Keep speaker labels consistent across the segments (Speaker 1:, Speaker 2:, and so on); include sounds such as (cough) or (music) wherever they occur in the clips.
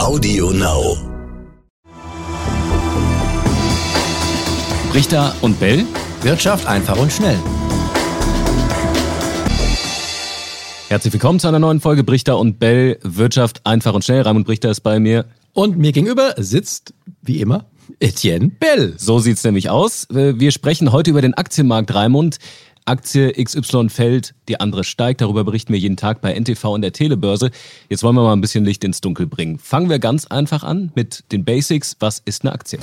Speaker 1: Audio Now.
Speaker 2: Richter und Bell.
Speaker 3: Wirtschaft einfach und schnell.
Speaker 2: Herzlich willkommen zu einer neuen Folge Brichter und Bell. Wirtschaft einfach und schnell. Raimund Brichter ist bei mir.
Speaker 3: Und mir gegenüber sitzt, wie immer, Etienne Bell.
Speaker 2: So sieht's nämlich aus. Wir sprechen heute über den Aktienmarkt Raimund. Aktie XY fällt, die andere steigt. Darüber berichten wir jeden Tag bei NTV und der Telebörse. Jetzt wollen wir mal ein bisschen Licht ins Dunkel bringen. Fangen wir ganz einfach an mit den Basics. Was ist eine Aktie?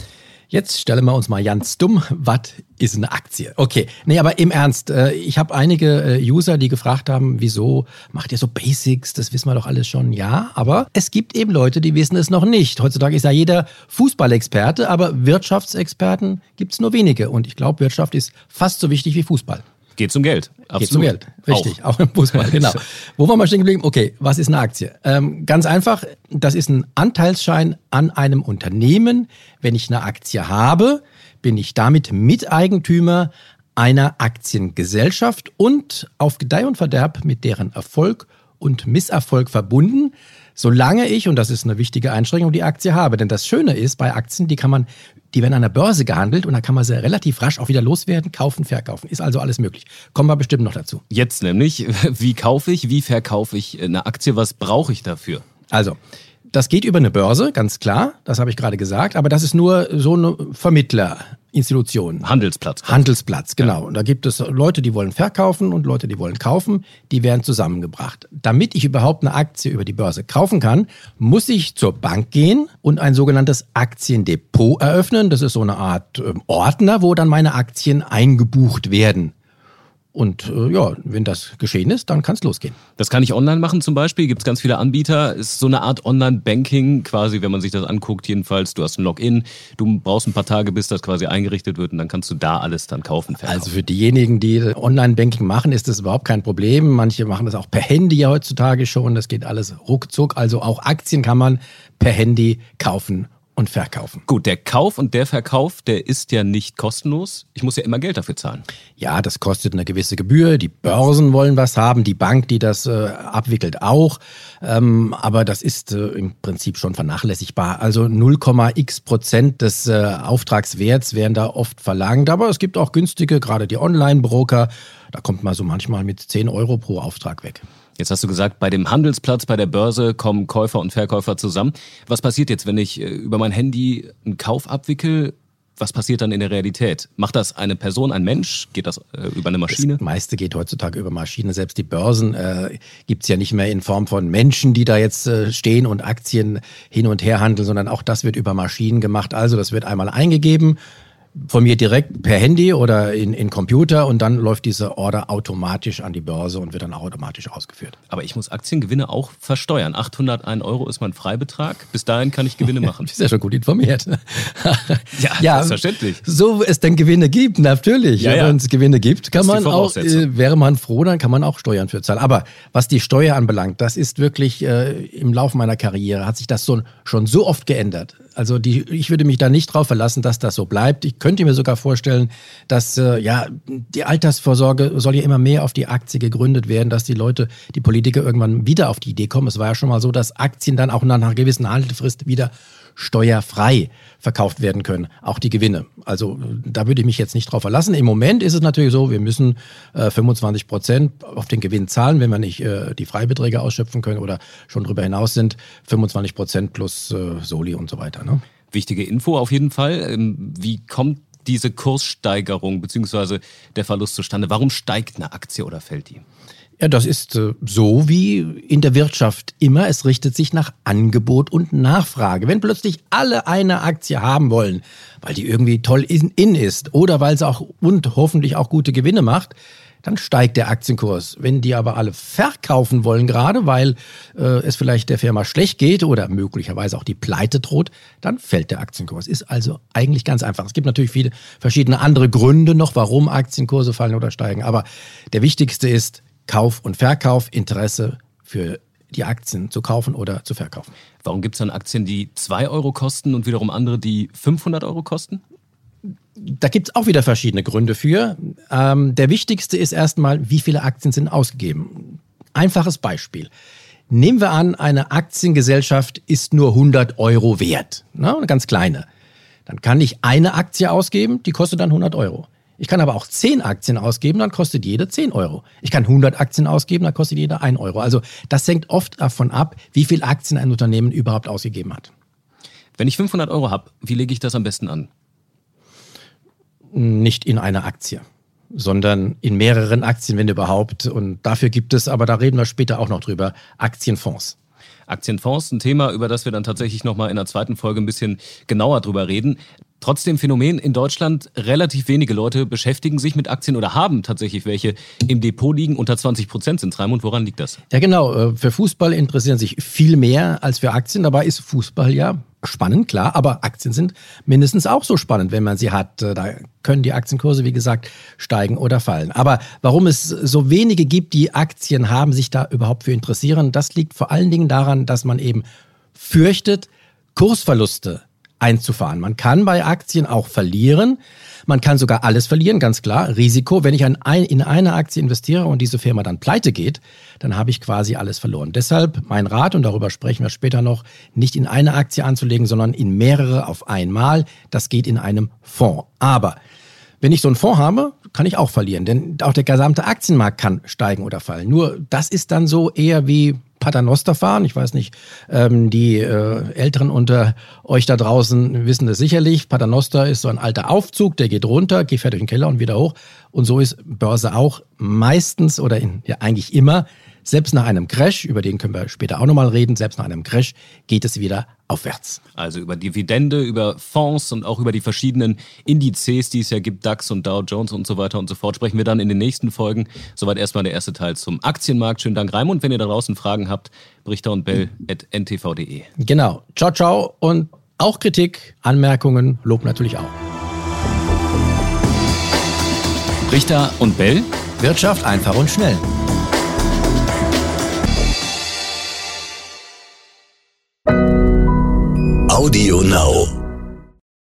Speaker 3: Jetzt stellen wir uns mal ganz dumm, was ist eine Aktie? Okay, nee, aber im Ernst, äh, ich habe einige äh, User, die gefragt haben, wieso macht ihr so Basics, das wissen wir doch alles schon. Ja, aber es gibt eben Leute, die wissen es noch nicht. Heutzutage ist ja jeder Fußballexperte, aber Wirtschaftsexperten gibt es nur wenige. Und ich glaube, Wirtschaft ist fast so wichtig wie Fußball.
Speaker 2: Geht zum Geld.
Speaker 3: Absolut. Geht zum Geld. Richtig. Auch, (laughs) auch im Fußball, genau. (laughs) Wo waren wir stehen geblieben? Okay, was ist eine Aktie? Ähm, ganz einfach, das ist ein Anteilsschein an einem Unternehmen. Wenn ich eine Aktie habe, bin ich damit Miteigentümer einer Aktiengesellschaft und auf Gedeih und Verderb mit deren Erfolg und Misserfolg verbunden solange ich, und das ist eine wichtige Einschränkung, die Aktie habe. Denn das Schöne ist, bei Aktien, die kann man, die werden an der Börse gehandelt und da kann man sie relativ rasch auch wieder loswerden, kaufen, verkaufen. Ist also alles möglich. Kommen wir bestimmt noch dazu.
Speaker 2: Jetzt nämlich, (laughs) wie kaufe ich, wie verkaufe ich eine Aktie, was brauche ich dafür?
Speaker 3: Also, das geht über eine Börse, ganz klar, das habe ich gerade gesagt, aber das ist nur so eine Vermittlerinstitution.
Speaker 2: Handelsplatz.
Speaker 3: Handelsplatz, genau. Ja. Und da gibt es Leute, die wollen verkaufen und Leute, die wollen kaufen, die werden zusammengebracht. Damit ich überhaupt eine Aktie über die Börse kaufen kann, muss ich zur Bank gehen und ein sogenanntes Aktiendepot eröffnen. Das ist so eine Art ähm, Ordner, wo dann meine Aktien eingebucht werden. Und äh, ja, wenn das geschehen ist, dann kann es losgehen.
Speaker 2: Das kann ich online machen zum Beispiel. Gibt es ganz viele Anbieter. Ist so eine Art Online-Banking quasi, wenn man sich das anguckt. Jedenfalls, du hast ein Login. Du brauchst ein paar Tage, bis das quasi eingerichtet wird und dann kannst du da alles dann kaufen.
Speaker 3: Verkaufen. Also für diejenigen, die Online-Banking machen, ist das überhaupt kein Problem. Manche machen das auch per Handy ja heutzutage schon. Das geht alles ruckzuck. Also auch Aktien kann man per Handy kaufen und verkaufen.
Speaker 2: Gut, der Kauf und der Verkauf, der ist ja nicht kostenlos. Ich muss ja immer Geld dafür zahlen.
Speaker 3: Ja, das kostet eine gewisse Gebühr. Die Börsen wollen was haben, die Bank, die das äh, abwickelt, auch. Ähm, aber das ist äh, im Prinzip schon vernachlässigbar. Also 0,x Prozent des äh, Auftragswerts werden da oft verlangt. Aber es gibt auch günstige, gerade die Online-Broker. Da kommt man so manchmal mit 10 Euro pro Auftrag weg.
Speaker 2: Jetzt hast du gesagt, bei dem Handelsplatz, bei der Börse kommen Käufer und Verkäufer zusammen. Was passiert jetzt, wenn ich äh, über mein Handy einen Kauf abwickel? Was passiert dann in der Realität? Macht das eine Person, ein Mensch? Geht das äh, über eine Maschine?
Speaker 3: Das meiste geht heutzutage über Maschine. Selbst die Börsen äh, gibt ja nicht mehr in Form von Menschen, die da jetzt äh, stehen und Aktien hin und her handeln, sondern auch das wird über Maschinen gemacht. Also das wird einmal eingegeben von mir direkt per Handy oder in, in Computer und dann läuft diese Order automatisch an die Börse und wird dann automatisch ausgeführt.
Speaker 2: Aber ich muss Aktiengewinne auch versteuern. 801 Euro ist mein Freibetrag. Bis dahin kann ich Gewinne (laughs) machen.
Speaker 3: du bist ja schon gut informiert. (laughs)
Speaker 2: ja, ja, selbstverständlich.
Speaker 3: So es denn Gewinne gibt, natürlich. Ja, ja. Wenn es Gewinne gibt, kann man auch, äh, wäre man froh, dann kann man auch Steuern für zahlen. Aber was die Steuer anbelangt, das ist wirklich äh, im Laufe meiner Karriere hat sich das so, schon so oft geändert. Also die, ich würde mich da nicht drauf verlassen, dass das so bleibt. Ich könnte mir sogar vorstellen, dass äh, ja die Altersvorsorge soll ja immer mehr auf die Aktie gegründet werden, dass die Leute, die Politiker irgendwann wieder auf die Idee kommen. Es war ja schon mal so, dass Aktien dann auch nach einer gewissen Haltefrist wieder steuerfrei verkauft werden können, auch die Gewinne. Also da würde ich mich jetzt nicht drauf verlassen. Im Moment ist es natürlich so, wir müssen äh, 25 Prozent auf den Gewinn zahlen, wenn wir nicht äh, die Freibeträge ausschöpfen können oder schon darüber hinaus sind, 25 Prozent plus äh, Soli und so weiter. Ne?
Speaker 2: Wichtige Info auf jeden Fall. Ähm, wie kommt diese Kurssteigerung bzw. der Verlust zustande? Warum steigt eine Aktie oder fällt die?
Speaker 3: Ja, das ist äh, so wie in der Wirtschaft immer. Es richtet sich nach Angebot und Nachfrage. Wenn plötzlich alle eine Aktie haben wollen, weil die irgendwie toll in, in ist oder weil sie auch und hoffentlich auch gute Gewinne macht, dann steigt der Aktienkurs. Wenn die aber alle verkaufen wollen, gerade weil äh, es vielleicht der Firma schlecht geht oder möglicherweise auch die Pleite droht, dann fällt der Aktienkurs. Ist also eigentlich ganz einfach. Es gibt natürlich viele verschiedene andere Gründe noch, warum Aktienkurse fallen oder steigen. Aber der wichtigste ist, Kauf und Verkauf, Interesse für die Aktien zu kaufen oder zu verkaufen.
Speaker 2: Warum gibt es dann Aktien, die 2 Euro kosten und wiederum andere, die 500 Euro kosten?
Speaker 3: Da gibt es auch wieder verschiedene Gründe für. Ähm, der wichtigste ist erstmal, wie viele Aktien sind ausgegeben. Einfaches Beispiel. Nehmen wir an, eine Aktiengesellschaft ist nur 100 Euro wert, ne? eine ganz kleine. Dann kann ich eine Aktie ausgeben, die kostet dann 100 Euro. Ich kann aber auch 10 Aktien ausgeben, dann kostet jede 10 Euro. Ich kann 100 Aktien ausgeben, dann kostet jede 1 Euro. Also das hängt oft davon ab, wie viel Aktien ein Unternehmen überhaupt ausgegeben hat.
Speaker 2: Wenn ich 500 Euro habe, wie lege ich das am besten an?
Speaker 3: Nicht in eine Aktie sondern in mehreren Aktien, wenn überhaupt. Und dafür gibt es, aber da reden wir später auch noch drüber, Aktienfonds.
Speaker 2: Aktienfonds, ein Thema, über das wir dann tatsächlich nochmal in der zweiten Folge ein bisschen genauer drüber reden. Trotzdem Phänomen in Deutschland, relativ wenige Leute beschäftigen sich mit Aktien oder haben tatsächlich welche im Depot liegen. Unter 20 Prozent sind Raimund, woran liegt das?
Speaker 3: Ja genau, äh, für Fußball interessieren sich viel mehr als für Aktien. Dabei ist Fußball ja spannend, klar, aber Aktien sind mindestens auch so spannend, wenn man sie hat. Äh, da können die Aktienkurse, wie gesagt, steigen oder fallen. Aber warum es so wenige gibt, die Aktien haben, sich da überhaupt für interessieren, das liegt vor allen Dingen daran, dass man eben fürchtet, Kursverluste einzufahren. Man kann bei Aktien auch verlieren. Man kann sogar alles verlieren, ganz klar. Risiko, wenn ich in eine Aktie investiere und diese Firma dann pleite geht, dann habe ich quasi alles verloren. Deshalb mein Rat, und darüber sprechen wir später noch, nicht in eine Aktie anzulegen, sondern in mehrere auf einmal. Das geht in einem Fonds. Aber wenn ich so einen Fonds habe, kann ich auch verlieren, denn auch der gesamte Aktienmarkt kann steigen oder fallen. Nur das ist dann so eher wie Paternoster fahren. Ich weiß nicht, ähm, die äh, Älteren unter euch da draußen wissen das sicherlich. Paternoster ist so ein alter Aufzug, der geht runter, geht durch den Keller und wieder hoch. Und so ist Börse auch meistens oder in, ja eigentlich immer selbst nach einem Crash, über den können wir später auch nochmal reden, selbst nach einem Crash geht es wieder aufwärts.
Speaker 2: Also über Dividende, über Fonds und auch über die verschiedenen Indizes, die es ja gibt, DAX und Dow Jones und so weiter und so fort, sprechen wir dann in den nächsten Folgen. Soweit erstmal der erste Teil zum Aktienmarkt. Schönen Dank, Raimund. Wenn ihr da draußen Fragen habt, brichter und bell at ntv.de.
Speaker 3: Genau. Ciao, ciao und auch Kritik, Anmerkungen, Lob natürlich auch.
Speaker 2: Richter und Bell.
Speaker 3: Wirtschaft einfach und schnell.
Speaker 1: Audio Now.